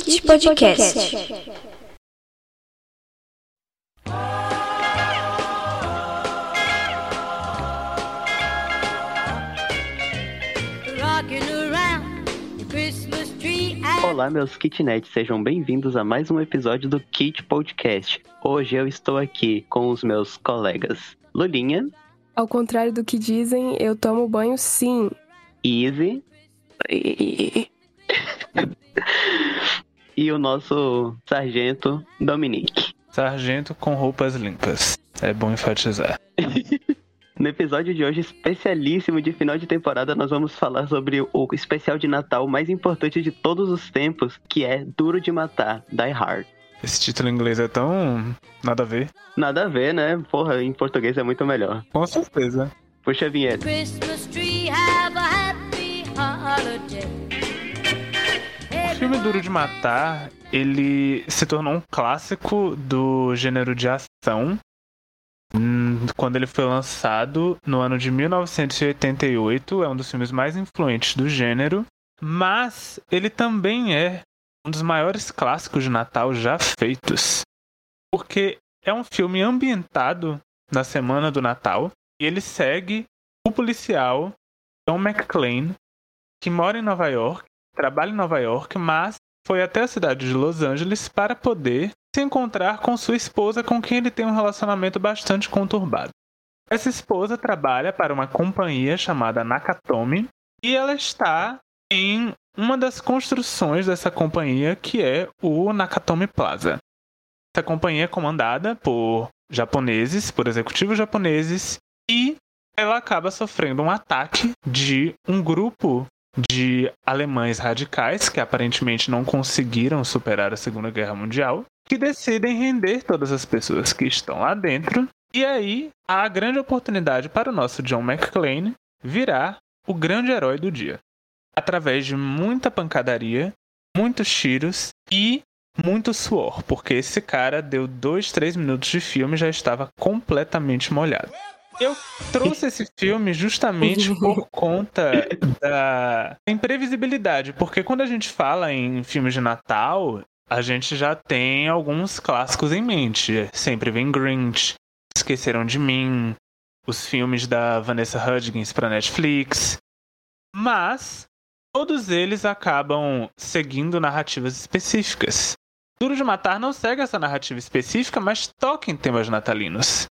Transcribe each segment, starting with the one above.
Kit Podcast. Olá, meus kitnets, sejam bem-vindos a mais um episódio do Kit Podcast. Hoje eu estou aqui com os meus colegas Lulinha. Ao contrário do que dizem, eu tomo banho sim. Easy. e o nosso sargento Dominique. Sargento com roupas limpas. É bom enfatizar. No episódio de hoje, especialíssimo de final de temporada, nós vamos falar sobre o especial de Natal mais importante de todos os tempos, que é Duro de Matar, Die Hard. Esse título em inglês é tão. nada a ver. Nada a ver, né? Porra, em português é muito melhor. Com certeza. Puxa a vinheta. O filme Duro de Matar, ele se tornou um clássico do gênero de ação hum, quando ele foi lançado no ano de 1988. É um dos filmes mais influentes do gênero, mas ele também é um dos maiores clássicos de Natal já feitos, porque é um filme ambientado na semana do Natal e ele segue o policial John McClane, que mora em Nova York, trabalha em Nova York, mas foi até a cidade de Los Angeles para poder se encontrar com sua esposa, com quem ele tem um relacionamento bastante conturbado. Essa esposa trabalha para uma companhia chamada Nakatomi e ela está em uma das construções dessa companhia, que é o Nakatomi Plaza. Essa companhia é comandada por japoneses, por executivos japoneses, e ela acaba sofrendo um ataque de um grupo de alemães radicais que aparentemente não conseguiram superar a Segunda Guerra Mundial, que decidem render todas as pessoas que estão lá dentro. E aí há a grande oportunidade para o nosso John McClane virar o grande herói do dia, através de muita pancadaria, muitos tiros e muito suor, porque esse cara deu dois, três minutos de filme e já estava completamente molhado. Eu trouxe esse filme justamente por conta da imprevisibilidade, porque quando a gente fala em filmes de Natal, a gente já tem alguns clássicos em mente. Sempre vem Grinch, Esqueceram de Mim, os filmes da Vanessa Hudgens para Netflix. Mas todos eles acabam seguindo narrativas específicas. Duro de Matar não segue essa narrativa específica, mas toca em temas natalinos.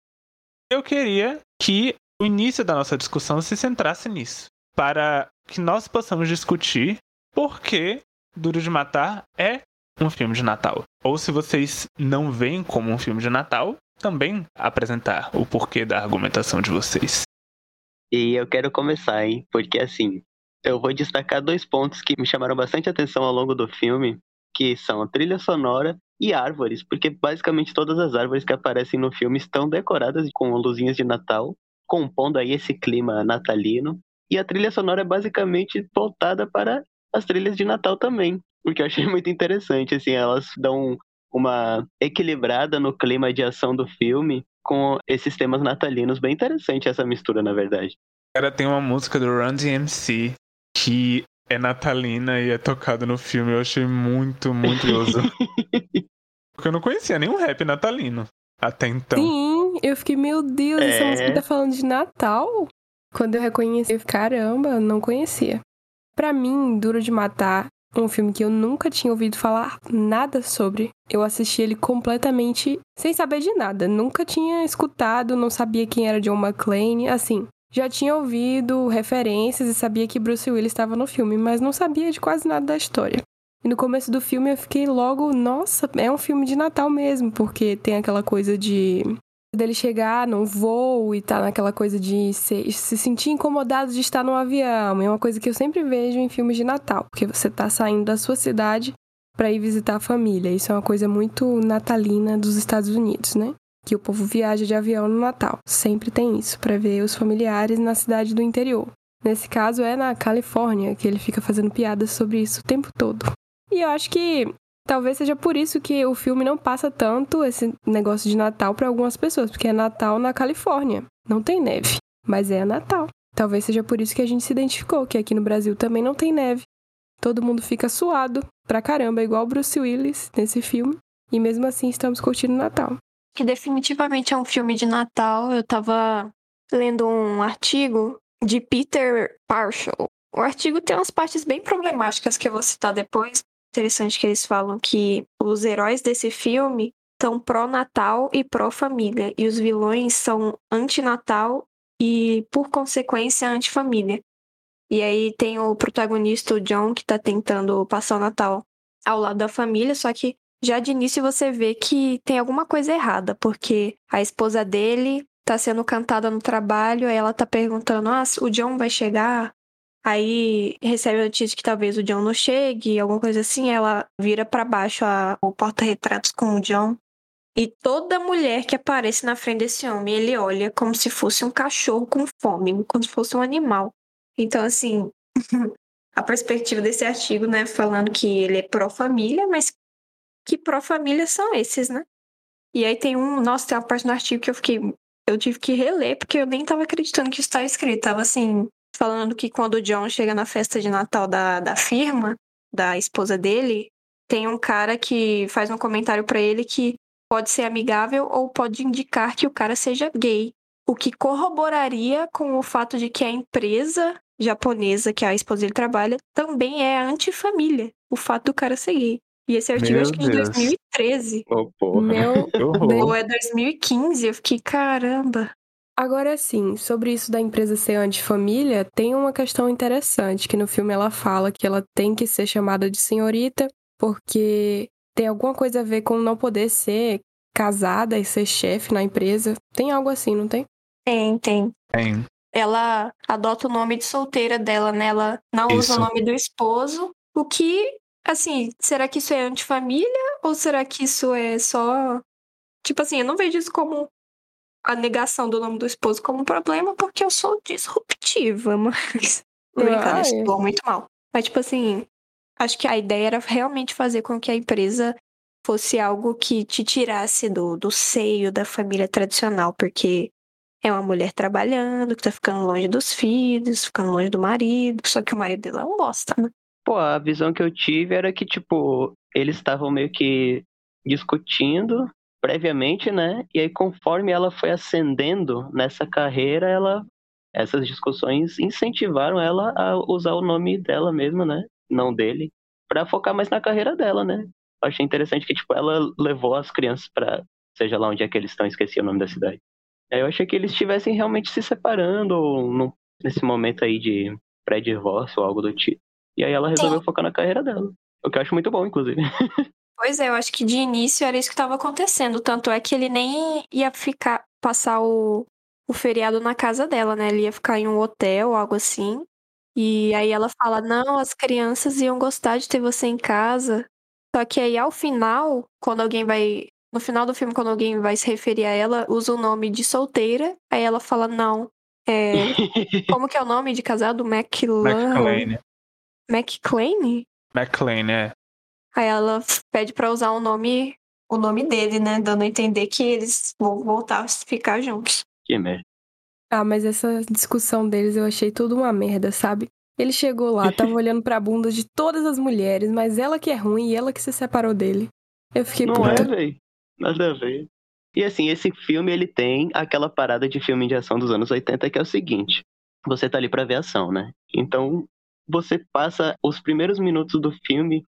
Eu queria que o início da nossa discussão se centrasse nisso, para que nós possamos discutir por que Duro de Matar é um filme de Natal. Ou se vocês não veem como um filme de Natal, também apresentar o porquê da argumentação de vocês. E eu quero começar, hein? Porque assim, eu vou destacar dois pontos que me chamaram bastante atenção ao longo do filme, que são a trilha sonora e árvores, porque basicamente todas as árvores que aparecem no filme estão decoradas com luzinhas de Natal, compondo aí esse clima natalino. E a trilha sonora é basicamente voltada para as trilhas de Natal também, o que eu achei muito interessante, assim, elas dão uma equilibrada no clima de ação do filme com esses temas natalinos, bem interessante essa mistura, na verdade. Cara, tem uma música do Run DMC que é natalina e é tocado no filme. Eu achei muito, muito curioso. Porque eu não conhecia nenhum rap natalino até então. Sim, eu fiquei, meu Deus, é... essa música tá falando de Natal? Quando eu reconheci, eu fiquei, caramba, não conhecia. Para mim, Duro de Matar, um filme que eu nunca tinha ouvido falar nada sobre. Eu assisti ele completamente sem saber de nada. Nunca tinha escutado, não sabia quem era John McClane. Assim, já tinha ouvido referências e sabia que Bruce Willis estava no filme, mas não sabia de quase nada da história. E no começo do filme eu fiquei logo, nossa, é um filme de Natal mesmo, porque tem aquela coisa de dele chegar num voo e tá naquela coisa de se, se sentir incomodado de estar no avião. É uma coisa que eu sempre vejo em filmes de Natal, porque você tá saindo da sua cidade para ir visitar a família. Isso é uma coisa muito natalina dos Estados Unidos, né? Que o povo viaja de avião no Natal. Sempre tem isso, para ver os familiares na cidade do interior. Nesse caso é na Califórnia, que ele fica fazendo piadas sobre isso o tempo todo. E eu acho que talvez seja por isso que o filme não passa tanto esse negócio de Natal para algumas pessoas, porque é Natal na Califórnia. Não tem neve, mas é Natal. Talvez seja por isso que a gente se identificou, que aqui no Brasil também não tem neve. Todo mundo fica suado pra caramba, igual Bruce Willis nesse filme. E mesmo assim estamos curtindo o Natal. Que definitivamente é um filme de Natal. Eu tava lendo um artigo de Peter Parshall. O artigo tem umas partes bem problemáticas que eu vou citar depois. Interessante que eles falam que os heróis desse filme estão pró-natal e pró-família. E os vilões são anti-natal e, por consequência, anti-família. E aí tem o protagonista, o John, que tá tentando passar o Natal ao lado da família, só que já de início você vê que tem alguma coisa errada, porque a esposa dele tá sendo cantada no trabalho, aí ela tá perguntando: ah, o John vai chegar? Aí recebe a notícia que talvez o John não chegue, alguma coisa assim, ela vira para baixo a, o porta-retratos com o John. E toda mulher que aparece na frente desse homem, ele olha como se fosse um cachorro com fome, como se fosse um animal. Então, assim, a perspectiva desse artigo, né, falando que ele é pró-família, mas que pró-família são esses, né? E aí tem um, nossa, tem uma parte no artigo que eu fiquei, eu tive que reler, porque eu nem tava acreditando que isso estava escrito. Tava assim, falando que quando o John chega na festa de Natal da, da firma, da esposa dele, tem um cara que faz um comentário para ele que pode ser amigável ou pode indicar que o cara seja gay. O que corroboraria com o fato de que a empresa japonesa que a esposa dele trabalha também é antifamília. O fato do cara ser gay. E esse artigo Meu acho que é de 2013. Oh, porra. Meu Ou é 2015. Eu fiquei, caramba. Agora sim, sobre isso da empresa ser antifamília, tem uma questão interessante que no filme ela fala que ela tem que ser chamada de senhorita porque tem alguma coisa a ver com não poder ser casada e ser chefe na empresa. Tem algo assim, não tem? Tem, tem. Tem ela adota o nome de solteira dela, né? Ela não isso. usa o nome do esposo. O que, assim, será que isso é antifamília? Ou será que isso é só. Tipo assim, eu não vejo isso como a negação do nome do esposo como um problema, porque eu sou disruptiva, mas. Brincando, isso muito mal. Mas, tipo assim, acho que a ideia era realmente fazer com que a empresa fosse algo que te tirasse do, do seio da família tradicional, porque é uma mulher trabalhando, que tá ficando longe dos filhos, ficando longe do marido, só que o marido dela é um bosta, né? Pô, a visão que eu tive era que, tipo, eles estavam meio que discutindo previamente, né? E aí, conforme ela foi ascendendo nessa carreira, ela essas discussões incentivaram ela a usar o nome dela mesma, né? Não dele, para focar mais na carreira dela, né? Achei interessante que tipo ela levou as crianças para seja lá onde é que eles estão, esqueci o nome da cidade. Eu achei que eles estivessem realmente se separando no, nesse momento aí de pré-divórcio ou algo do tipo. E aí ela resolveu Sim. focar na carreira dela. O que eu acho muito bom, inclusive. Pois é, eu acho que de início era isso que estava acontecendo. Tanto é que ele nem ia ficar, passar o, o feriado na casa dela, né? Ele ia ficar em um hotel, algo assim. E aí ela fala: Não, as crianças iam gostar de ter você em casa. Só que aí ao final, quando alguém vai no final do filme, quando alguém vai se referir a ela, usa o nome de solteira. Aí ela fala, não. É... Como que é o nome de casado? McLean. McClane? McClane, é. Aí ela pede pra usar o nome, o nome dele, né? Dando a entender que eles vão voltar a ficar juntos. Que merda. Ah, mas essa discussão deles eu achei tudo uma merda, sabe? Ele chegou lá, tava olhando pra bunda de todas as mulheres, mas ela que é ruim e ela que se separou dele. Eu fiquei Não puta. é, velho. Nada a ver. E assim, esse filme ele tem aquela parada de filme de ação dos anos 80 que é o seguinte: você tá ali pra ver ação, né? Então você passa os primeiros minutos do filme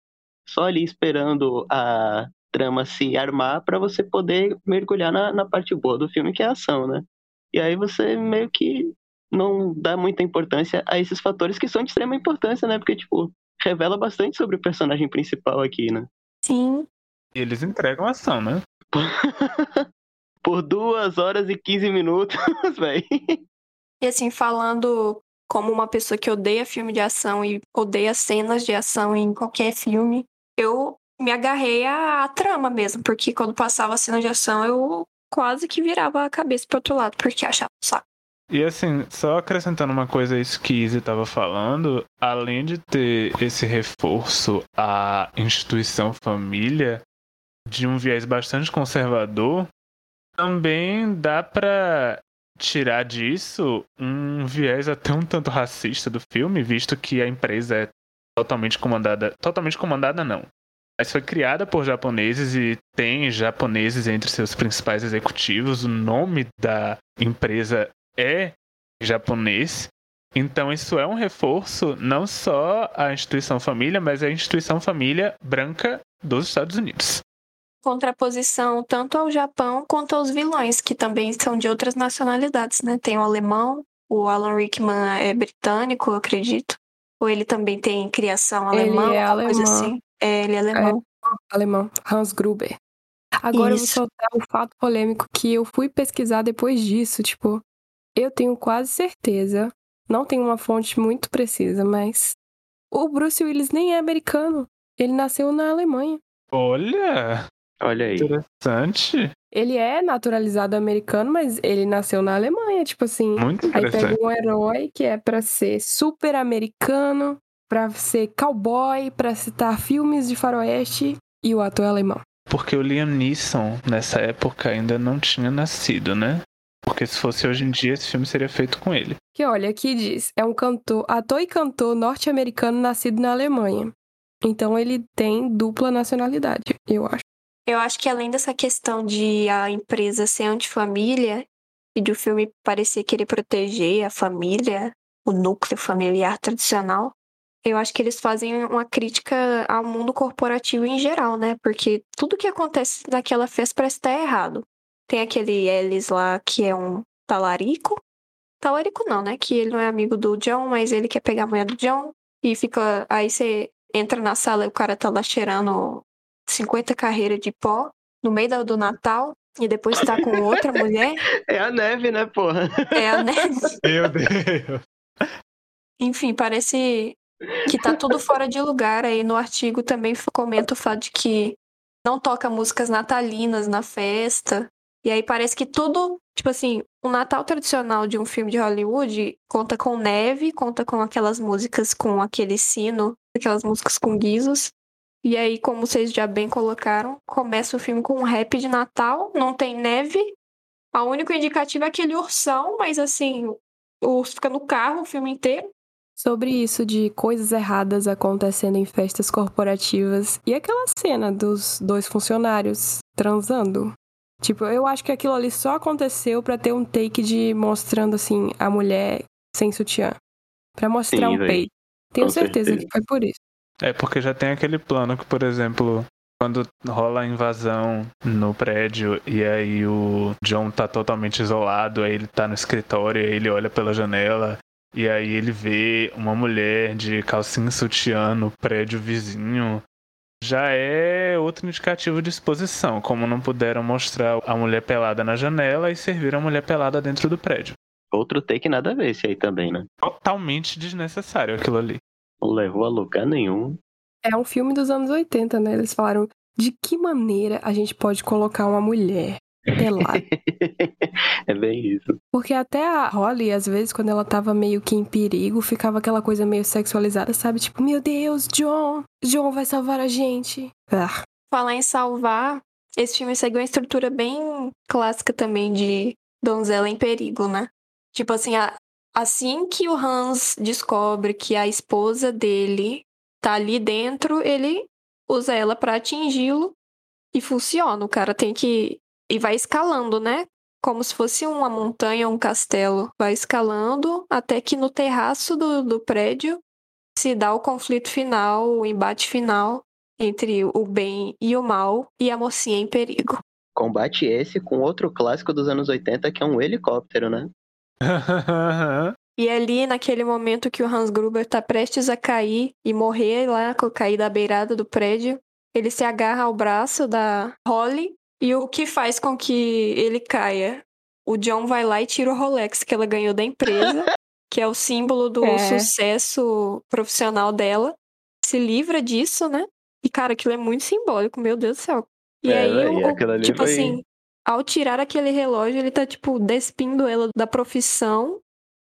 só ali esperando a trama se armar para você poder mergulhar na, na parte boa do filme, que é a ação, né? E aí você meio que não dá muita importância a esses fatores que são de extrema importância, né? Porque, tipo, revela bastante sobre o personagem principal aqui, né? Sim. E eles entregam ação, né? Por duas horas e 15 minutos, velho. E assim, falando como uma pessoa que odeia filme de ação e odeia cenas de ação em qualquer filme, eu me agarrei à, trama mesmo, porque quando passava a cena de ação eu quase que virava a cabeça pro outro lado, porque achava saco. E assim, só acrescentando uma coisa isso que Izzy estava falando, além de ter esse reforço à instituição família, de um viés bastante conservador, também dá para tirar disso um viés até um tanto racista do filme, visto que a empresa é totalmente comandada. Totalmente comandada, não. Mas foi criada por japoneses e tem japoneses entre seus principais executivos. O nome da empresa é japonês. Então isso é um reforço não só à instituição família, mas à instituição família branca dos Estados Unidos. Contraposição tanto ao Japão quanto aos vilões, que também são de outras nacionalidades, né? Tem o alemão, o Alan Rickman é britânico, eu acredito. Ou ele também tem criação alemã, ele é alemão. coisa assim. É, ele é alemão. É, alemão, Hans Gruber. Agora Isso. eu vou soltar um fato polêmico que eu fui pesquisar depois disso, tipo, eu tenho quase certeza, não tenho uma fonte muito precisa, mas o Bruce Willis nem é americano. Ele nasceu na Alemanha. Olha! Olha aí. Interessante. Ele é naturalizado americano, mas ele nasceu na Alemanha, tipo assim. Muito Aí interessante. pega um herói que é pra ser super americano, pra ser cowboy, pra citar filmes de faroeste e o ator é alemão. Porque o Liam Neeson, nessa época, ainda não tinha nascido, né? Porque se fosse hoje em dia, esse filme seria feito com ele. Que olha, aqui diz, é um cantor, ator e cantor norte-americano nascido na Alemanha. Então ele tem dupla nacionalidade, eu acho. Eu acho que além dessa questão de a empresa ser antifamília e do filme parecer querer proteger a família, o núcleo familiar tradicional, eu acho que eles fazem uma crítica ao mundo corporativo em geral, né? Porque tudo que acontece naquela festa parece estar errado. Tem aquele Ellis lá que é um talarico. Talarico não, né? Que ele não é amigo do John, mas ele quer pegar a mulher do John. E fica. Aí você entra na sala e o cara tá lá cheirando 50 carreiras de pó no meio do Natal. E depois tá com outra mulher. É a neve, né, porra? É a neve. Meu Deus. Enfim, parece que tá tudo fora de lugar. Aí no artigo também comenta o fato de que não toca músicas natalinas na festa. E aí parece que tudo, tipo assim, o Natal tradicional de um filme de Hollywood conta com neve, conta com aquelas músicas com aquele sino, aquelas músicas com guizos. E aí, como vocês já bem colocaram, começa o filme com um rap de Natal, não tem neve. A único indicativo é aquele ursão, mas assim, o urso fica no carro o filme inteiro. Sobre isso de coisas erradas acontecendo em festas corporativas e aquela cena dos dois funcionários transando. Tipo, eu acho que aquilo ali só aconteceu pra ter um take de mostrando assim a mulher sem sutiã, Pra mostrar Sim, um peito. Tenho certeza certeza. que foi por isso. É porque já tem aquele plano que, por exemplo, quando rola a invasão no prédio e aí o John tá totalmente isolado, aí ele tá no escritório, aí ele olha pela janela e aí ele vê uma mulher de calcinha sutiã no prédio vizinho. Já é outro indicativo de exposição, como não puderam mostrar a mulher pelada na janela e serviram a mulher pelada dentro do prédio. Outro take nada a ver esse aí também, né? Totalmente desnecessário aquilo ali. Não levou a lugar nenhum. É um filme dos anos 80, né? Eles falaram de que maneira a gente pode colocar uma mulher pelada. é bem isso. Porque até a Holly, às vezes, quando ela tava meio que em perigo, ficava aquela coisa meio sexualizada, sabe? Tipo, meu Deus, John, John vai salvar a gente. Ah, Falar em salvar, esse filme segue uma estrutura bem clássica também de donzela em perigo, né? Tipo assim, a- assim que o Hans descobre que a esposa dele tá ali dentro, ele usa ela pra atingi-lo e funciona. O cara tem que. E vai escalando, né? Como se fosse uma montanha, um castelo. Vai escalando até que no terraço do, do prédio se dá o conflito final, o embate final entre o bem e o mal e a mocinha em perigo. Combate esse com outro clássico dos anos 80 que é um helicóptero, né? E ali, naquele momento que o Hans Gruber tá prestes a cair e morrer lá, cair da beirada do prédio, ele se agarra ao braço da Holly e o que faz com que ele caia? O John vai lá e tira o Rolex que ela ganhou da empresa, que é o símbolo do É. sucesso profissional dela. Se livra disso, né? E, cara, aquilo é muito simbólico, meu Deus do céu. E É, aí, o- tipo foi- assim, ao tirar aquele relógio, ele tá, tipo, despindo ela da profissão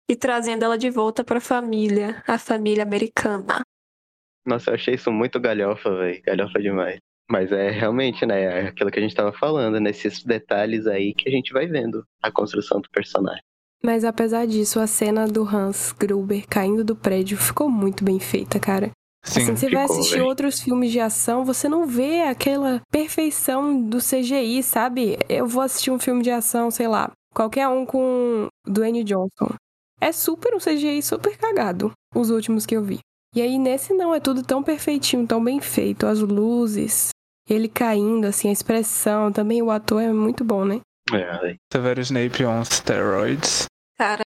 e trazendo ela de volta pra família, a família americana. Nossa, eu achei isso muito galhofa, velho. Galhofa demais. Mas é realmente, né? É aquilo que a gente tava falando, nesses detalhes aí que a gente vai vendo a construção do personagem. Mas apesar disso, a cena do Hans Gruber caindo do prédio ficou muito bem feita, cara. Sim, assim, você ficou, vai assistir outros filmes de ação, você não vê aquela perfeição do CGI, sabe? Eu vou assistir um filme de ação, sei lá, qualquer um com Dwayne Johnson. É super um CGI super cagado, os últimos que eu vi. E aí nesse não, é tudo tão perfeitinho, tão bem feito, as luzes, ele caindo, assim, a expressão, também o ator é muito bom, né? É. Severo Snape on steroids. Cara,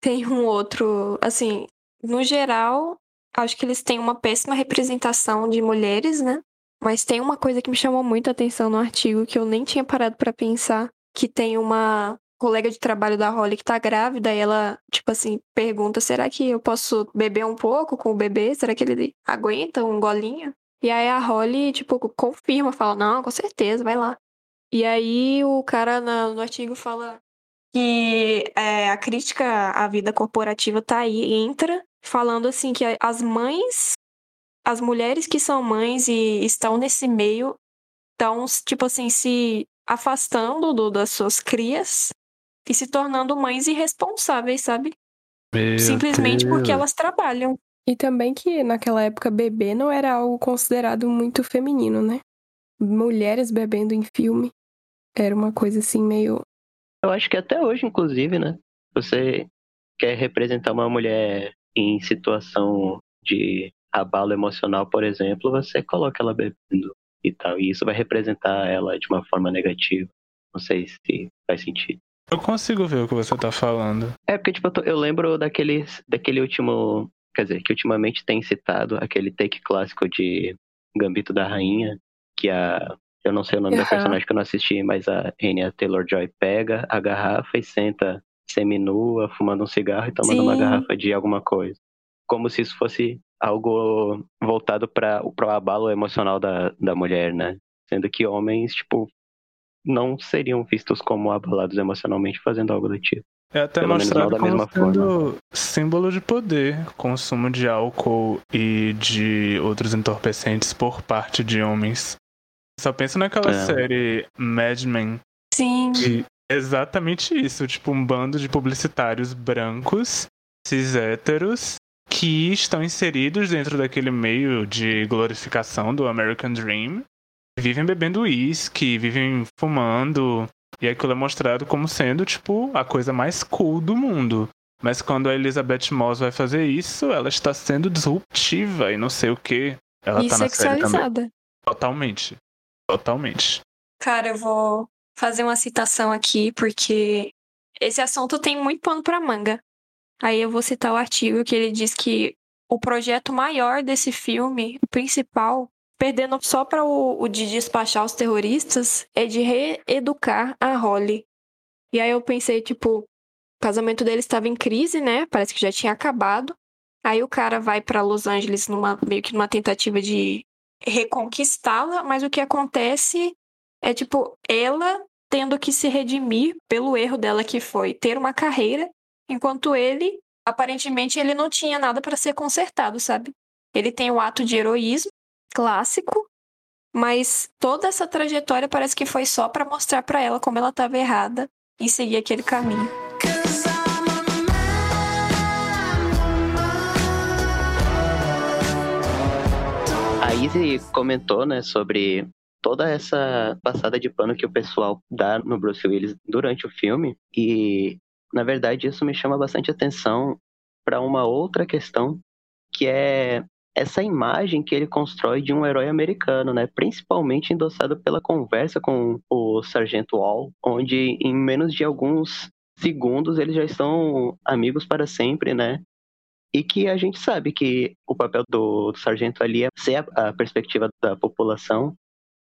tem um outro. Assim, no geral, acho que eles têm uma péssima representação de mulheres, né? Mas tem uma coisa que me chamou muito a atenção no artigo que eu nem tinha parado pra pensar, que tem uma colega de trabalho da Holly que tá grávida e ela, tipo assim, pergunta: será que eu posso beber um pouco com o bebê? Será que ele aguenta um golinho? E aí a Holly, tipo, confirma, fala: não, com certeza, vai lá. E aí o cara no artigo fala que é, a crítica à vida corporativa tá aí, entra, falando assim que as mães, as mulheres que são mães e estão nesse meio, estão, tipo assim, se afastando do- das suas crias e se tornando mães irresponsáveis, sabe? Meu Simplesmente porque Deus. elas trabalham. E também que naquela época bebê não era algo considerado muito feminino, né? Mulheres bebendo em filme era uma coisa assim meio. Eu acho que até hoje, inclusive, né? Você quer representar uma mulher em situação de abalo emocional, por exemplo, você coloca ela bebendo e tal. E isso vai representar ela de uma forma negativa. Não sei se faz sentido. Eu consigo ver o que você tá falando. É porque, tipo, eu, tô- eu lembro daquele, daquele último. Quer dizer, que ultimamente tem citado aquele take clássico de Gambito da Rainha, que a. Eu não sei o nome da Aham. personagem que eu não assisti, mas a Anya Taylor Joy pega a garrafa e senta seminua, fumando um cigarro e tomando uma Sim. garrafa de alguma coisa. Como se isso fosse algo voltado para o abalo emocional da, da mulher, né? Sendo que homens, tipo, não seriam vistos como abalados emocionalmente fazendo algo do tipo. É até Pelo mostrado da como mesma sendo símbolo de poder, consumo de álcool e de outros entorpecentes por parte de homens. Só pensa naquela É. série Mad Men, Sim. que exatamente isso, tipo um bando de publicitários brancos, cis héteros, que estão inseridos dentro daquele meio de glorificação do American Dream, vivem bebendo uísque, vivem fumando, e aquilo é mostrado como sendo, tipo, a coisa mais cool do mundo. Mas quando a Elizabeth Moss vai fazer isso, ela está sendo disruptiva e não sei o que. Ela e tá na série também. sexualizada. Totalmente. Totalmente. Cara, eu vou fazer uma citação aqui, porque esse assunto tem muito pano pra manga. Aí eu vou citar o artigo que ele diz que o projeto maior desse filme, o principal, perdendo só para o, o de despachar os terroristas, é de reeducar a Holly. E aí eu pensei, tipo, o casamento dele estava em crise, né? Parece que já tinha acabado. Aí o cara vai pra Los Angeles numa meio que numa tentativa de reconquistá-la, mas o que acontece é tipo ela tendo que se redimir pelo erro dela que foi ter uma carreira, enquanto ele aparentemente ele não tinha nada para ser consertado, sabe? Ele tem o ato de heroísmo clássico, mas toda essa trajetória parece que foi só para mostrar para ela como ela estava errada e seguir aquele caminho. A Izzy comentou, né, sobre toda essa passada de pano que o pessoal dá no Bruce Willis durante o filme e, na verdade, isso me chama bastante atenção para uma outra questão que é essa imagem que ele constrói de um herói americano, né, principalmente endossado pela conversa com o Sargento Wall, onde em menos de alguns segundos eles já estão amigos para sempre, né? E que a gente sabe que o papel do, do sargento ali é ser a, a perspectiva da população,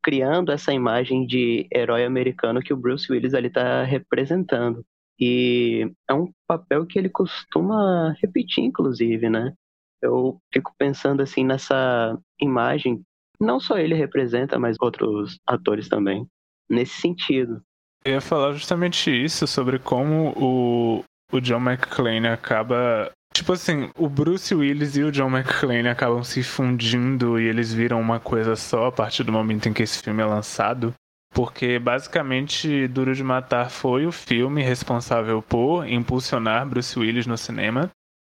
criando essa imagem de herói americano que o Bruce Willis ali está representando. E é um papel que ele costuma repetir, inclusive, né? Eu fico pensando assim nessa imagem, não só ele representa, mas outros atores também, nesse sentido. Eu ia falar justamente isso, sobre como o, o John McClane acaba. Tipo assim, o Bruce Willis e o John McClane acabam se fundindo e eles viram uma coisa só a partir do momento em que esse filme é lançado. Porque basicamente Duro de Matar foi o filme responsável por impulsionar Bruce Willis no cinema.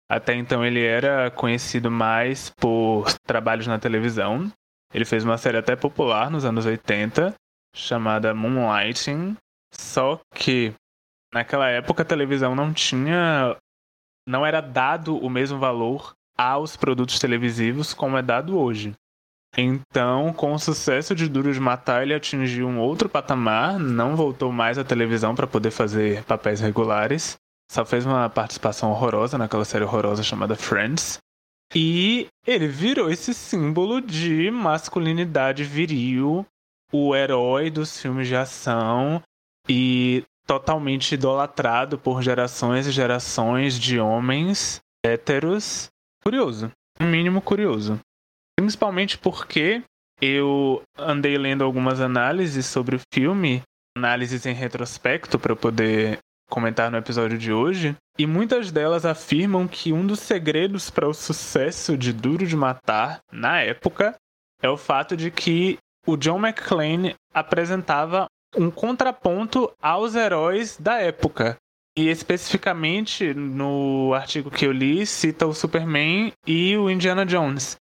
Até então ele era conhecido mais por trabalhos na televisão. Ele fez uma série até popular nos anos 80, chamada Moonlighting. Só que naquela época a televisão não tinha. Não era dado o mesmo valor aos produtos televisivos como é dado hoje. Então, com o sucesso de Duro de Matar, ele atingiu um outro patamar, não voltou mais à televisão para poder fazer papéis regulares, só fez uma participação horrorosa naquela série horrorosa chamada Friends. E ele virou esse símbolo de masculinidade viril, o herói dos filmes de ação e totalmente idolatrado por gerações e gerações de homens héteros. Curioso, no mínimo curioso. Principalmente porque eu andei lendo algumas análises sobre o filme, análises em retrospecto para poder comentar no episódio de hoje, e muitas delas afirmam que um dos segredos para o sucesso de Duro de Matar na época é o fato de que o John McClane apresentava um contraponto aos heróis da época. E especificamente no artigo que eu li, cita o Superman e o Indiana Jones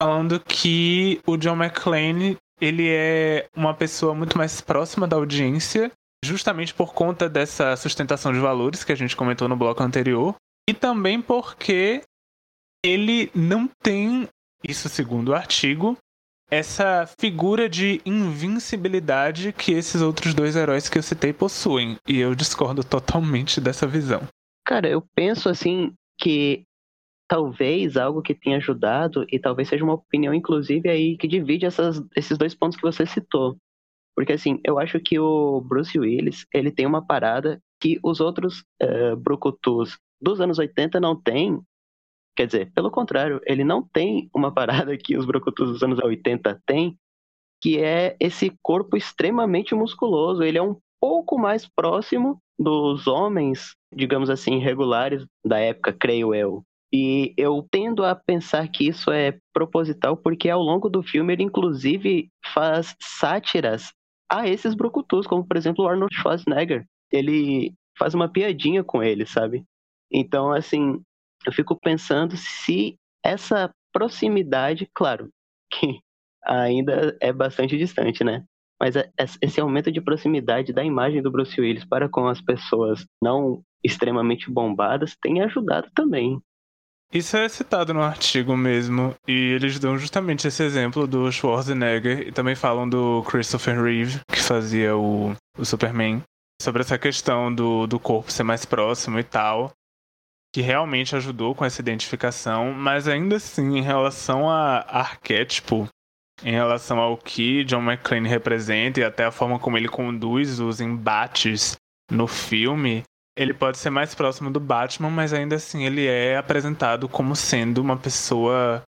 falando que o John McClane ele é uma pessoa muito mais próxima da audiência, justamente por conta dessa sustentação de valores que a gente comentou no bloco anterior, e também porque ele não tem, isso segundo o artigo, essa figura de invincibilidade que esses outros dois heróis que eu citei possuem. E eu discordo totalmente dessa visão. Cara, eu penso assim que talvez algo que tenha ajudado, e talvez seja uma opinião, inclusive, aí que divide essas, esses dois pontos que você citou. Porque, assim, eu acho que o Bruce Willis, ele tem uma parada que os outros uh, brucutus dos anos 80 não têm. Quer dizer, pelo contrário, ele não tem uma parada que os brucutus dos anos 80 têm, que é esse corpo extremamente musculoso. Ele é um pouco mais próximo dos homens, digamos assim, regulares da época, creio eu. E eu tendo a pensar que isso é proposital porque ao longo do filme ele inclusive faz sátiras a esses brucutus, como por exemplo o Arnold Schwarzenegger. Ele faz uma piadinha com ele, sabe? Então, assim, eu fico pensando se essa proximidade, claro, que ainda é bastante distante, né? Mas é, esse aumento de proximidade da imagem do Bruce Willis para com as pessoas não extremamente bombadas tem ajudado também. Isso é citado no artigo mesmo, e eles dão justamente esse exemplo do Schwarzenegger e também falam do Christopher Reeve, que fazia o, o Superman, sobre essa questão do, do corpo ser mais próximo e tal, que realmente ajudou com essa identificação, mas ainda assim, em relação a arquétipo, em relação ao que John McClane representa e até a forma como ele conduz os embates no filme, ele pode ser mais próximo do Batman, mas ainda assim ele é apresentado como sendo uma pessoa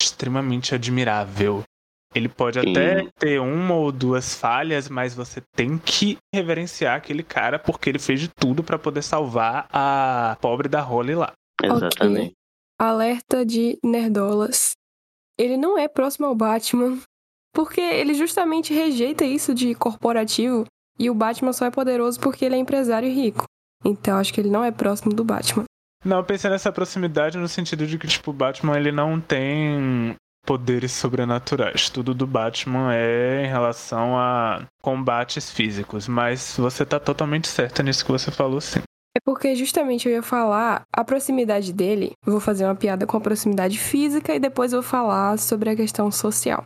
extremamente admirável. Ele pode Sim. até ter uma ou duas falhas, mas você tem que reverenciar aquele cara porque ele fez de tudo para poder salvar a pobre da Holly lá. Exatamente. Okay. Alerta de nerdolas. Ele não é próximo ao Batman porque ele justamente rejeita isso de corporativo e o Batman só é poderoso porque ele é empresário rico. Então acho que ele não é próximo do Batman. Não, eu pensei nessa proximidade no sentido de que, tipo, o Batman ele não tem poderes sobrenaturais. Tudo do Batman é em relação a combates físicos. Mas você tá totalmente certa nisso que você falou, sim. É porque justamente eu ia falar a proximidade dele. Vou fazer uma piada com a proximidade física e depois vou falar sobre a questão social.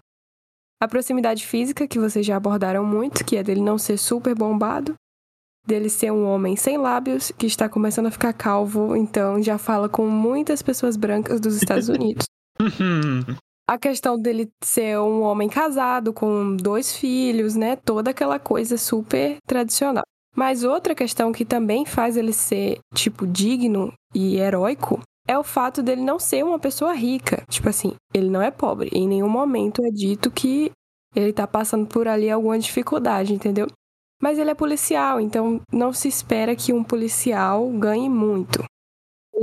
A proximidade física, que vocês já abordaram muito, que é dele não ser super bombado, dele ser um homem sem lábios que está começando a ficar calvo, então já fala com muitas pessoas brancas dos Estados Unidos. a questão dele ser um homem casado com dois filhos, né? Toda aquela coisa super tradicional. Mas outra questão que também faz ele ser, tipo, digno e heróico é o fato dele não ser uma pessoa rica. Tipo assim, ele não é pobre. Em nenhum momento é dito que ele tá passando por ali alguma dificuldade, entendeu? Mas ele é policial, então não se espera que um policial ganhe muito.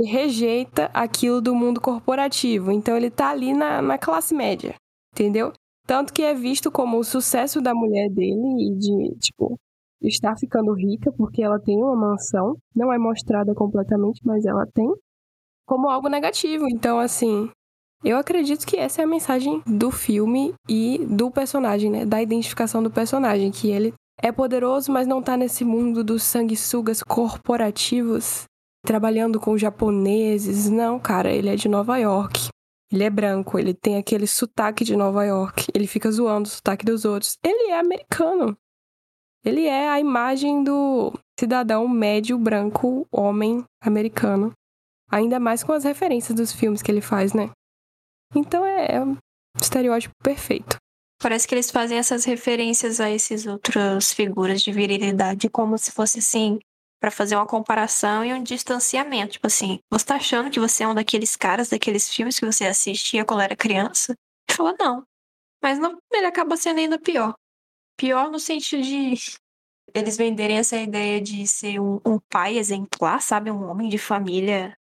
Ele rejeita aquilo do mundo corporativo, então ele tá ali na, na classe média, entendeu? Tanto que é visto como o sucesso da mulher dele e de, tipo, estar ficando rica porque ela tem uma mansão, não é mostrada completamente, mas ela tem, como algo negativo. Então, assim, eu acredito que essa é a mensagem do filme e do personagem, né? Da identificação do personagem, que ele é poderoso, mas não tá nesse mundo dos sanguessugas corporativos, trabalhando com japoneses. Não, cara, ele é de Nova York. Ele é branco, ele tem aquele sotaque de Nova York. Ele fica zoando o sotaque dos outros. Ele é americano. Ele é a imagem do cidadão médio branco, homem americano. Ainda mais com as referências dos filmes que ele faz, né? Então é, é um estereótipo perfeito. Parece que eles fazem essas referências a essas outras figuras de virilidade como se fosse assim, para fazer uma comparação e um distanciamento. Tipo assim, você tá achando que você é um daqueles caras daqueles filmes que você assistia quando era criança? Ele falou, não. Mas não, ele acaba sendo ainda pior. Pior no sentido de eles venderem essa ideia de ser um, um pai exemplar, sabe? Um homem de família,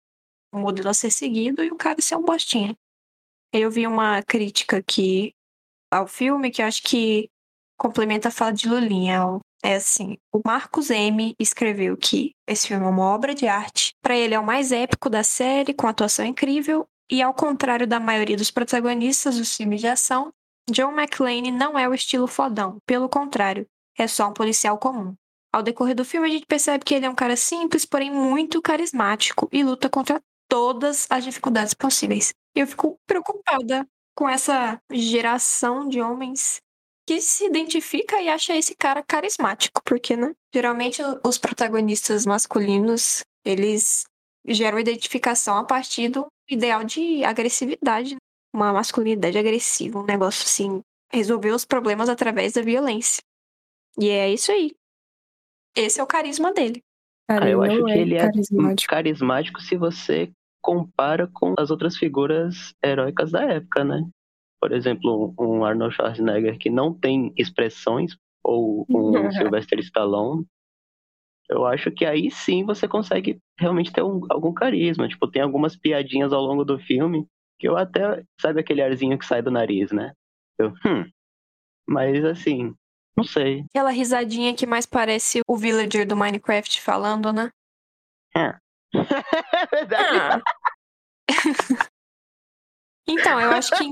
um modelo a ser seguido, e o cara ser um bostinha. Eu vi uma crítica aqui ao filme que eu acho que complementa a fala de Lulinha. É assim, o Marcos M escreveu que esse filme é uma obra de arte. Para ele é o mais épico da série, com atuação incrível, e ao contrário da maioria dos protagonistas dos filmes de ação, John McClane não é o estilo fodão, pelo contrário, é só um policial comum. Ao decorrer do filme, a gente percebe que ele é um cara simples, porém muito carismático e luta contra todas as dificuldades possíveis. Eu fico preocupada com essa geração de homens que se identifica e acha esse cara carismático, porque, né? Geralmente os protagonistas masculinos, eles geram identificação a partir do ideal de agressividade uma masculinidade agressiva, um negócio assim, resolver os problemas através da violência. E é isso aí. Esse é o carisma dele. Cara, ah, eu acho que é ele é carismático. é carismático se você compara com as outras figuras heróicas da época, né? Por exemplo, um Arnold Schwarzenegger que não tem expressões, ou um Sylvester Stallone. Eu acho que aí sim você consegue realmente ter um, algum carisma. Tipo, tem algumas piadinhas ao longo do filme que eu até, sabe aquele arzinho que sai do nariz, né? Eu, hum. Mas assim, não sei. Aquela risadinha que mais parece o villager do Minecraft falando, né? É. é verdade. Ah. então, eu acho que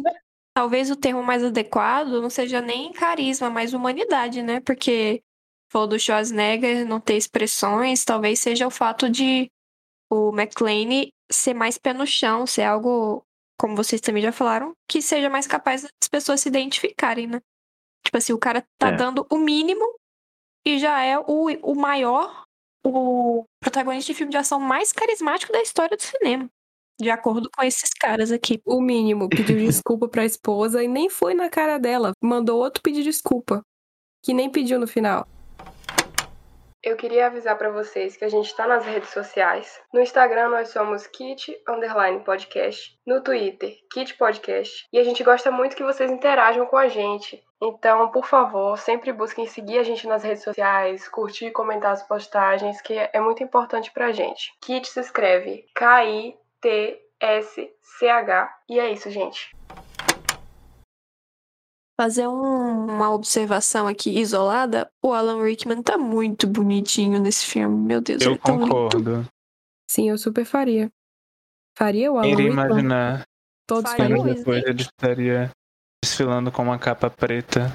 talvez o termo mais adequado não seja nem carisma, mas humanidade, né? Porque falou do Schwarzenegger não ter expressões, talvez seja o fato de o McLean ser mais pé no chão, ser algo como vocês também já falaram, que seja mais capaz das pessoas se identificarem, né? Tipo assim, o cara tá é. dando o mínimo e já é o, o maior, o protagonista de filme de ação mais carismático da história do cinema. De acordo com esses caras aqui. O mínimo, pediu desculpa pra esposa e nem foi na cara dela. Mandou outro pedir desculpa. Que nem pediu no final. Eu queria avisar para vocês que a gente está nas redes sociais. No Instagram nós somos Kit Underline Podcast, no Twitter Kit Podcast e a gente gosta muito que vocês interajam com a gente. Então, por favor, sempre busquem seguir a gente nas redes sociais, curtir e comentar as postagens, que é muito importante pra gente. Kit se escreve K-I-T-S-C-H. E é isso, gente fazer um, uma observação aqui isolada, o Alan Rickman tá muito bonitinho nesse filme. Meu Deus, eu ele concordo. Tá lindo. Sim, eu super faria. Faria o Alan Iria Rickman? imaginar. Todos fariam. depois ele estaria desfilando com uma capa preta,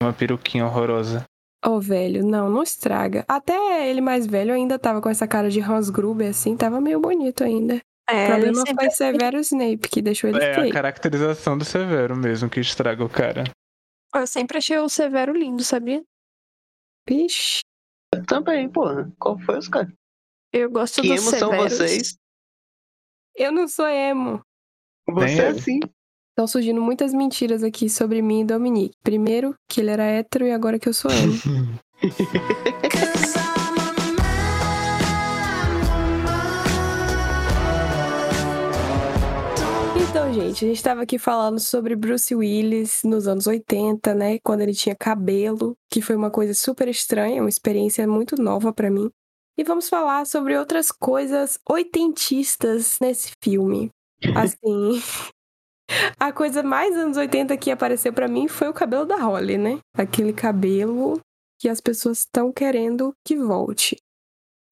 uma peruquinha horrorosa. Oh, velho, não, não estraga. Até ele mais velho ainda tava com essa cara de Hans Gruber, assim, tava meio bonito ainda. É, o problema foi Severo Snape, que deixou ele É feio. a caracterização do Severo mesmo que estraga o cara. Eu sempre achei o Severo lindo, sabia? Vixe. Eu também, porra. Qual foi os caras? Eu gosto que do emo são vocês? Eu não sou emo. Você é sim. Estão surgindo muitas mentiras aqui sobre mim e Dominique. Primeiro, que ele era hétero e agora que eu sou emo. Então, gente, a gente estava aqui falando sobre Bruce Willis nos anos 80, né? Quando ele tinha cabelo, que foi uma coisa super estranha, uma experiência muito nova para mim. E vamos falar sobre outras coisas oitentistas nesse filme. Assim, a coisa mais anos 80 que apareceu para mim foi o cabelo da Holly, né? Aquele cabelo que as pessoas estão querendo que volte.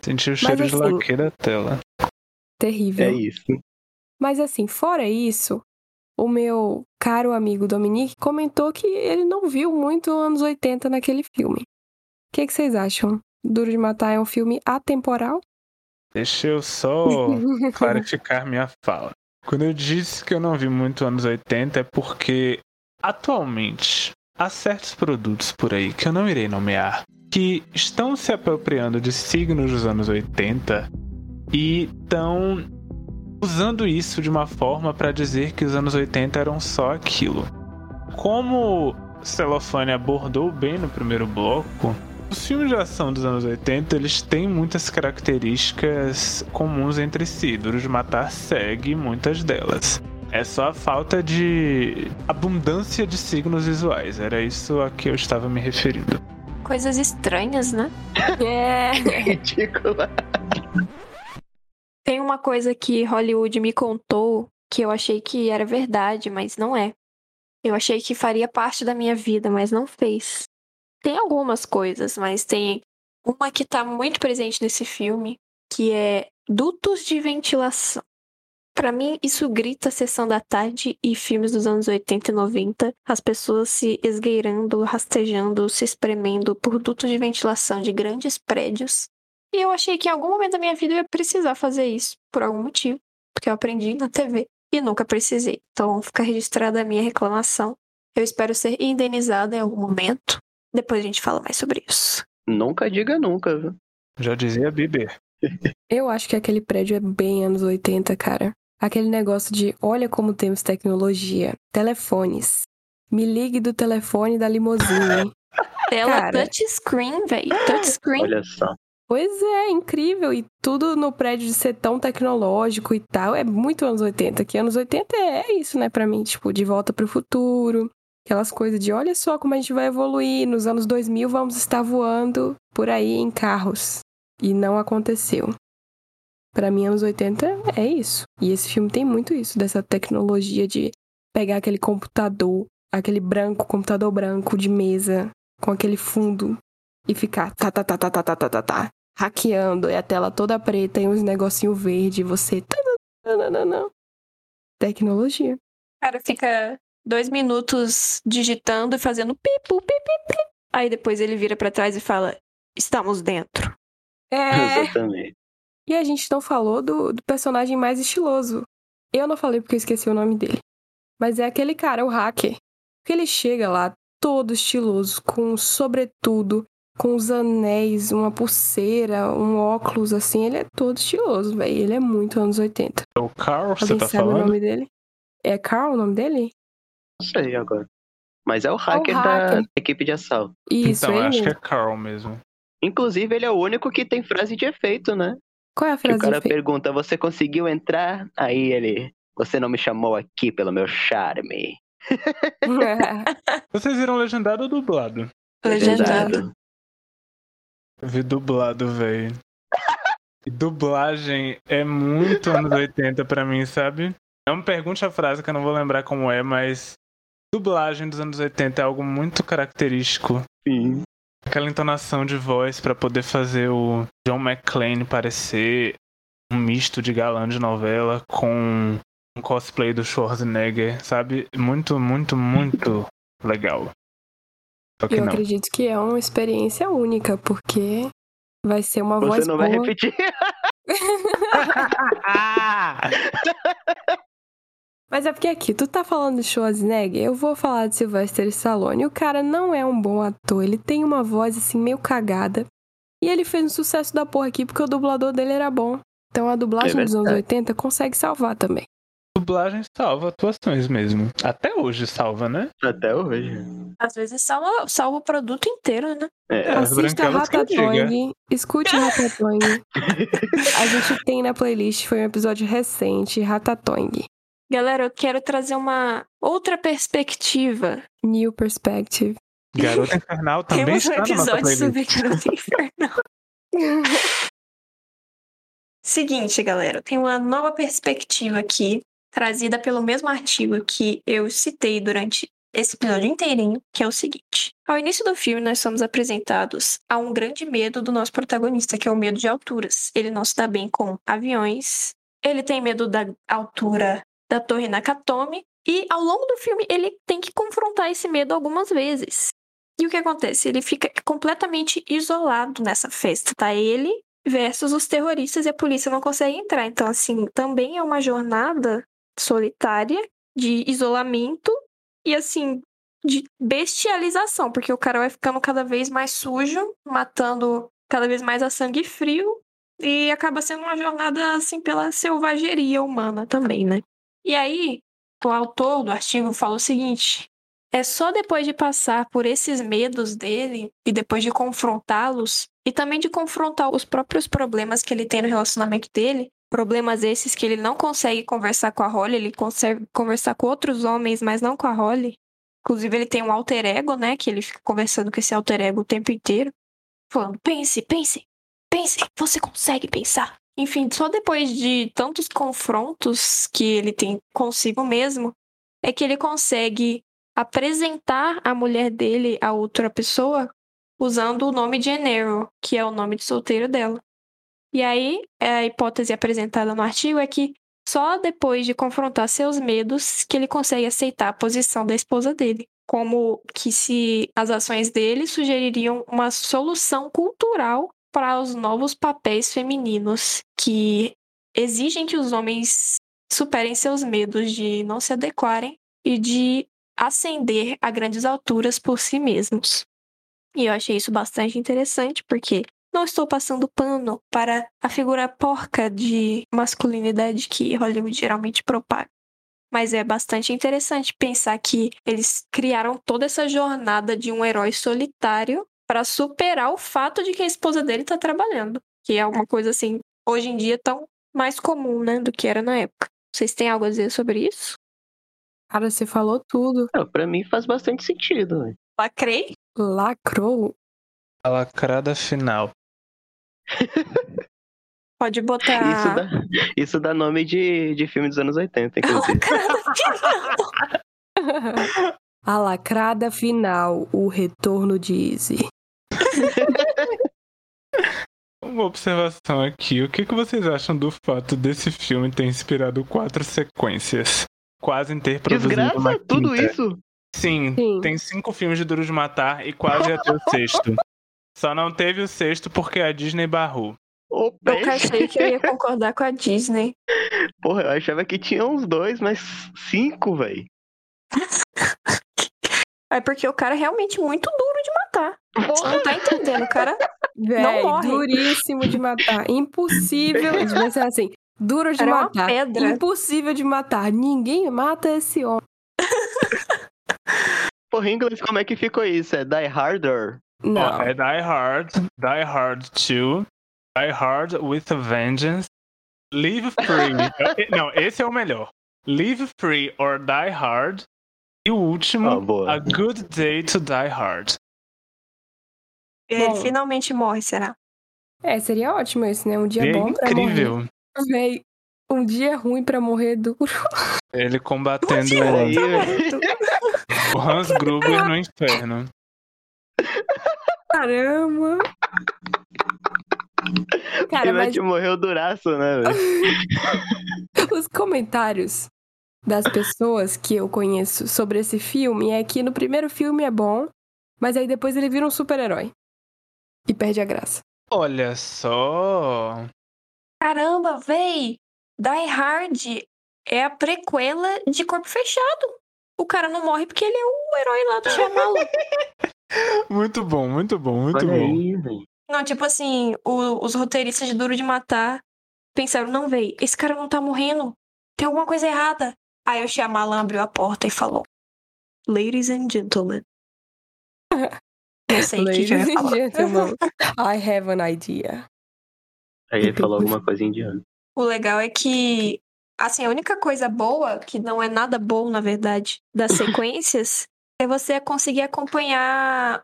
Senti o cheiro Mas, assim, de laque da tela. Terrível. É isso. Mas assim, fora isso, o meu caro amigo Dominique comentou que ele não viu muito anos 80 naquele filme. O que, que vocês acham? Duro de Matar é um filme atemporal? Deixa eu só clarificar minha fala. Quando eu disse que eu não vi muito anos 80 é porque atualmente há certos produtos por aí que eu não irei nomear que estão se apropriando de signos dos anos 80 e estão usando isso de uma forma para dizer que os anos 80 eram só aquilo. Como Celofane abordou bem no primeiro bloco, os filmes de ação dos anos 80 eles têm muitas características comuns entre si. Duro de Matar segue muitas delas. É só a falta de abundância de signos visuais. Era isso a que eu estava me referindo. Coisas estranhas, né? É. Ridícula. Tem uma coisa que Hollywood me contou que eu achei que era verdade, mas não é. Eu achei que faria parte da minha vida, mas não fez. Tem algumas coisas, mas tem uma que tá muito presente nesse filme, que é dutos de ventilação. Para mim, isso grita sessão da tarde e filmes dos anos 80 e 90, as pessoas se esgueirando, rastejando, se espremendo por dutos de ventilação de grandes prédios e eu achei que em algum momento da minha vida eu ia precisar fazer isso, por algum motivo, porque eu aprendi na TV e nunca precisei. Então fica registrada a minha reclamação. Eu espero ser indenizada em algum momento. Depois a gente fala mais sobre isso. Nunca diga nunca, viu? Já dizia Bieber. Eu acho que aquele prédio é bem anos 80, cara. Aquele negócio de olha como temos tecnologia, telefones. Me ligue do telefone da limusine. Tela Cara. touchscreen, velho. Touchscreen. Olha só. Pois é, incrível. E tudo no prédio de ser tão tecnológico e tal. É muito anos 80. Que anos 80 é isso, né, pra mim. Tipo, de volta pro futuro. Aquelas coisas de olha só como a gente vai evoluir. Nos anos 2000 vamos estar voando por aí em carros. E não aconteceu. Pra mim, anos 80 é isso. E esse filme tem muito isso, dessa tecnologia de pegar aquele computador, aquele branco, computador branco de mesa, com aquele fundo, e ficar tá, tá, tá, tá, tá, tá, tá, tá, tá, hackeando, e a tela toda preta e uns negocinho verde, e você. Tecnologia. Cara fica dois minutos digitando e fazendo pipu, pipi, pi. Aí depois ele vira pra trás e fala: Estamos dentro. É. Exatamente. E a gente não falou do, do personagem mais estiloso. Eu não falei porque eu esqueci o nome dele. Mas é aquele cara, o hacker. Que ele chega lá todo estiloso, com um sobretudo, com os anéis, uma pulseira, um óculos assim. Ele é todo estiloso, velho. Ele é muito anos 80. É o Carl, você tá sabe o falando? nome dele? É Carl o nome dele? Não sei agora. Mas é o hacker, da hacker. equipe de assalto. Isso, então, acho que é Carl mesmo. Inclusive, ele é o único que tem frase de efeito, né? Qual é a frase o cara de efeito? pergunta, você conseguiu entrar? Aí ele, você não me chamou aqui pelo meu charme. Vocês viram legendado ou dublado? Legendado. Eu vi dublado, velho. E dublagem é muito anos 80 pra mim, sabe? Não me pergunte a frase que eu não vou lembrar como é, mas dublagem dos anos 80 é algo muito característico. Sim. Aquela entonação de voz pra poder fazer o John McClane parecer um misto de galã de novela com um cosplay do Schwarzenegger, sabe? Muito, muito, muito legal. Eu não. acredito que é uma experiência única, porque vai ser uma Você voz não boa. vai repetir. Mas é porque aqui, tu tá falando de Schwarzenegger, eu vou falar de Sylvester Stallone. O cara não é um bom ator, ele tem uma voz assim meio cagada. E ele fez um sucesso da porra aqui porque o dublador dele era bom. Então a dublagem É dos anos verdade. 80 consegue salvar também. Dublagem salva atuações mesmo. Até hoje salva, né? Até hoje. Às vezes salva, salva o produto inteiro, né? É, As Assista. Ratatouille, escute Ratatouille. A gente tem na playlist, foi um episódio recente, Ratatouille. Galera, eu quero trazer uma outra perspectiva. New Perspective. Garota Infernal também Temos um está na nossa episódio sobre Garota Infernal. Seguinte, galera, tem uma nova perspectiva aqui, trazida pelo mesmo artigo que eu citei durante esse episódio inteirinho, que é o seguinte. Ao início do filme, nós somos apresentados a um grande medo do nosso protagonista, que é o medo de alturas. Ele não se dá bem com aviões, ele tem medo da altura da Torre Nakatomi, e ao longo do filme ele tem que confrontar esse medo algumas vezes. E o que acontece? Ele fica completamente isolado nessa festa, tá? Ele versus os terroristas e a polícia não consegue entrar. Então, assim, também é uma jornada solitária de isolamento e, assim, de bestialização, porque o cara vai ficando cada vez mais sujo, matando cada vez mais a sangue frio e acaba sendo uma jornada, assim, pela selvageria humana também, né? E aí, o autor do artigo fala o seguinte: é só depois de passar por esses medos dele e depois de confrontá-los e também de confrontar os próprios problemas que ele tem no relacionamento dele, problemas esses que ele não consegue conversar com a Holly, ele consegue conversar com outros homens, mas não com a Holly. Inclusive ele tem um alter ego, né, que ele fica conversando com esse alter ego o tempo inteiro, falando: "Pense, pense, pense, você consegue pensar". Enfim, só depois de tantos confrontos que ele tem consigo mesmo, é que ele consegue apresentar a mulher dele a outra pessoa usando o nome de Enero, que é o nome de solteiro dela. E aí, a hipótese apresentada no artigo é que só depois de confrontar seus medos que ele consegue aceitar a posição da esposa dele, como que se as ações dele sugeririam uma solução cultural para os novos papéis femininos que exigem que os homens superem seus medos de não se adequarem e de ascender a grandes alturas por si mesmos. E eu achei isso bastante interessante porque não estou passando pano para a figura porca de masculinidade que Hollywood geralmente propaga. Mas é bastante interessante pensar que eles criaram toda essa jornada de um herói solitário para superar o fato de que a esposa dele está trabalhando, que é uma coisa assim, hoje em dia tão mais comum, né, do que era na época. Vocês têm algo a dizer sobre isso? Cara, você falou tudo. Não, pra mim faz bastante sentido. Né? Lacrei? Lacrou? A lacrada final. Pode botar. Isso dá, isso dá nome de, de filme dos anos 80, inclusive. A lacrada final, o retorno de Izzy. Uma observação aqui. O que, que vocês acham do fato desse filme ter inspirado quatro sequências? Quase em ter produzido Desgraça, uma tudo quinta. isso? Sim, Sim. tem cinco filmes de Duro de Matar e quase ter o sexto. Só não teve o sexto porque a Disney barrou. Eu achei que eu ia concordar com a Disney. Porra, eu achava que tinha uns dois, mas cinco, velho. É porque o cara é realmente muito duro matar. Você não tá entendendo, cara. Véi, morre. duríssimo de matar. Impossível. Devia ser assim. Duro de Era uma matar. pedra. Impossível de matar. Ninguém mata esse homem. Porra, em inglês, como é que ficou isso? É Die Harder? Não. Ó, é Die Hard, Die Hard 2, Die Hard with a Vengeance, Live Free. Eh, Não, esse é o melhor. Live Free or Die Hard. E o último, boa. A Good Day to Die Hard. Ele Bom. finalmente morre, será? É, seria ótimo esse, né? Um dia é bom pra morrer. incrível. Um dia ruim pra morrer duro. Ele combatendo Aí, tá velho. morto. o Hans Gruber no inferno. Caramba. Cara, mas vai morreu duraço, né, velho? os comentários das pessoas que eu conheço sobre esse filme é que no primeiro filme é bom, mas aí depois ele vira um super-herói. E perde a graça. Olha só. Caramba, véi! Die Hard é a prequela de Corpo Fechado. O cara não morre porque ele é o herói lá do Shyamalan. Muito bom, muito bom, muito Olha bom. aí, não, tipo assim, o- os roteiristas de Duro de Matar pensaram, não, véi, esse cara não tá morrendo. Tem alguma coisa errada. Aí o Shyamalan abriu a porta e falou, Ladies and gentlemen. Não sei o que, eu ia falar. gentlemen, I have an idea. Aí ele falou alguma coisa indiana. O legal é que, assim, a única coisa boa, que não é nada bom, na verdade, das sequências, é você conseguir acompanhar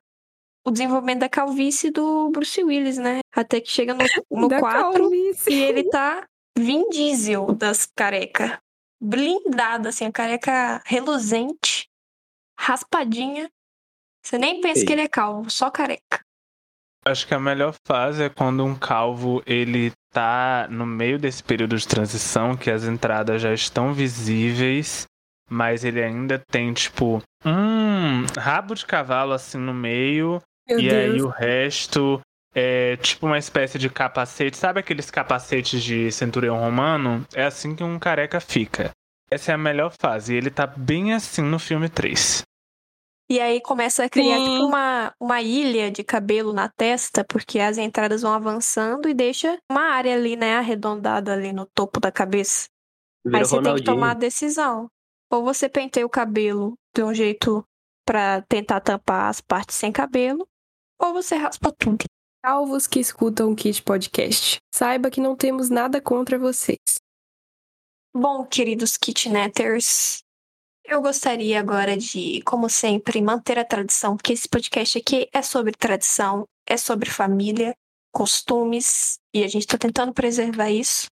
o desenvolvimento da calvície do Bruce Willis, né? Até que chega no, no Da 4 calvície. e ele tá Vin Diesel das careca. Blindado, assim, a careca reluzente, raspadinha. Você nem pensa Ei. que ele é calvo, só careca. Acho que a melhor fase é quando um calvo ele tá no meio desse período de transição que as entradas já estão visíveis, mas ele ainda tem, tipo, um rabo de cavalo assim no meio. Meu e Deus. aí o resto é tipo uma espécie de capacete. Sabe aqueles capacetes de centurião romano? É assim que um careca fica. Essa é a melhor fase. E ele tá bem assim no filme 3. E aí começa a criar tipo uma, uma ilha de cabelo na testa, porque as entradas vão avançando e deixa uma área ali, né, arredondada ali no topo da cabeça. Vira aí você tem que tomar a decisão. Ou você penteia o cabelo de um jeito para tentar tampar as partes sem cabelo, ou você raspa tudo. Salvos que escutam o Kit Podcast, saiba que não temos nada contra vocês. Bom, queridos kitnetters, eu gostaria agora de, como sempre, manter a tradição, porque esse podcast aqui é sobre tradição, é sobre família, costumes, e a gente está tentando preservar isso.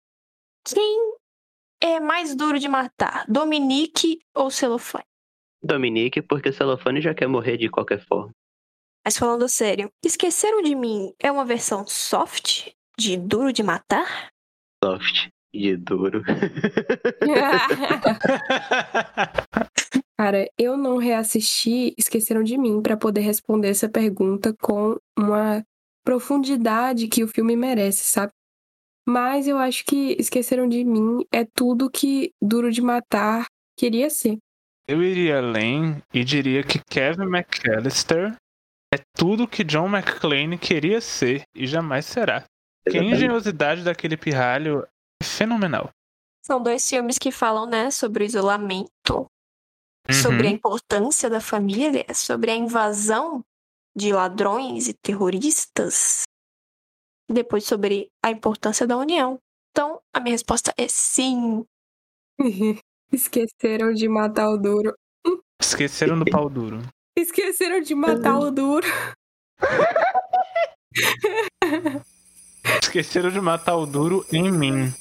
Quem é mais duro de matar, Dominique ou Celofane? Dominique, porque Celofane já quer morrer de qualquer forma. Mas falando sério, Esqueceram de Mim é uma versão soft de Duro de Matar? Soft de duro. Cara, eu não reassisti Esqueceram de Mim para poder responder essa pergunta com uma profundidade que o filme merece, sabe? Mas eu acho que Esqueceram de Mim é tudo que Duro de Matar queria ser. Eu iria além e diria que Kevin McAllister é tudo que John McClane queria ser e jamais será. Que a engenhosidade daquele pirralho é fenomenal. São dois filmes que falam, né, sobre o isolamento, uhum. sobre a importância da família, sobre a invasão de ladrões e terroristas, e depois sobre a importância da união. Então, a minha resposta é sim. Esqueceram de matar o duro. Esqueceram do pau duro. Esqueceram de matar o duro. Esqueceram de matar o duro em mim.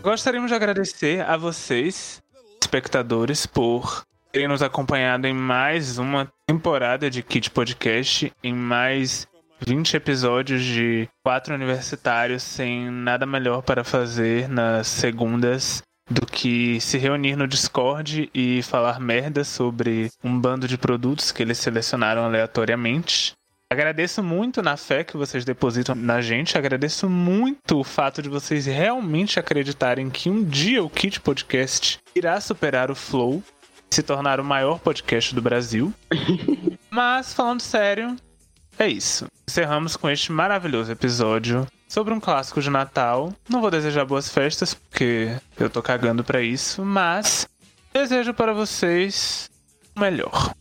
Gostaríamos de agradecer a vocês, espectadores, por terem nos acompanhado em mais uma temporada de Kit Podcast, em mais 20 episódios de quatro universitários sem nada melhor para fazer nas segundas do que se reunir no Discord e falar merda sobre um bando de produtos que eles selecionaram aleatoriamente. Agradeço muito na fé que vocês depositam na gente. Agradeço muito o fato de vocês realmente acreditarem que um dia o Kit Podcast irá superar o Flow, se tornar o maior podcast do Brasil. Mas, falando sério, é isso. Encerramos com este maravilhoso episódio sobre um clássico de Natal. Não vou desejar boas festas, porque eu tô cagando para isso, mas desejo para vocês o melhor.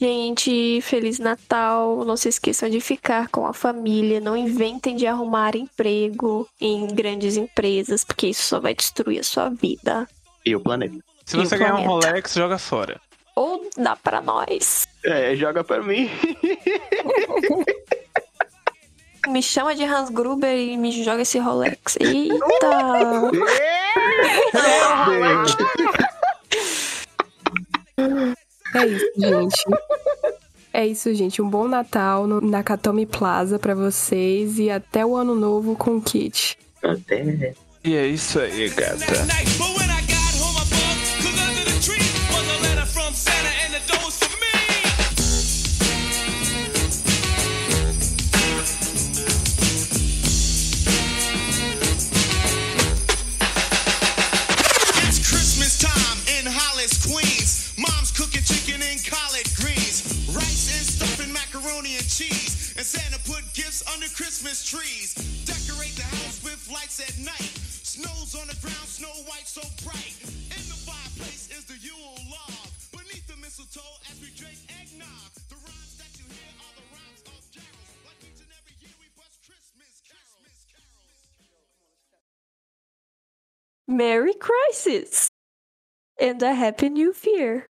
Gente, Feliz Natal. Não se esqueçam de ficar com a família. Não inventem de arrumar emprego em grandes empresas, porque isso só vai destruir a sua vida. E o planeta. Se você ganhar um Rolex, joga fora. Ou dá para nós. É, joga para mim. me chama de Hans Gruber e me joga esse Rolex. Eita! é isso, gente. É isso, gente. Um bom Natal no Nakatomi Plaza para vocês e até o ano novo com o Kit. Até. E é isso aí, gata. Christmas trees. Decorate the house with lights at night. Snow's on the ground, snow white so bright. In the fireplace is the Yule log. Beneath the mistletoe as we drink eggnog. The rhymes that you hear are the rhymes of carols. Like each and every year we bust Christmas. Merry Crisis and a Happy New Year.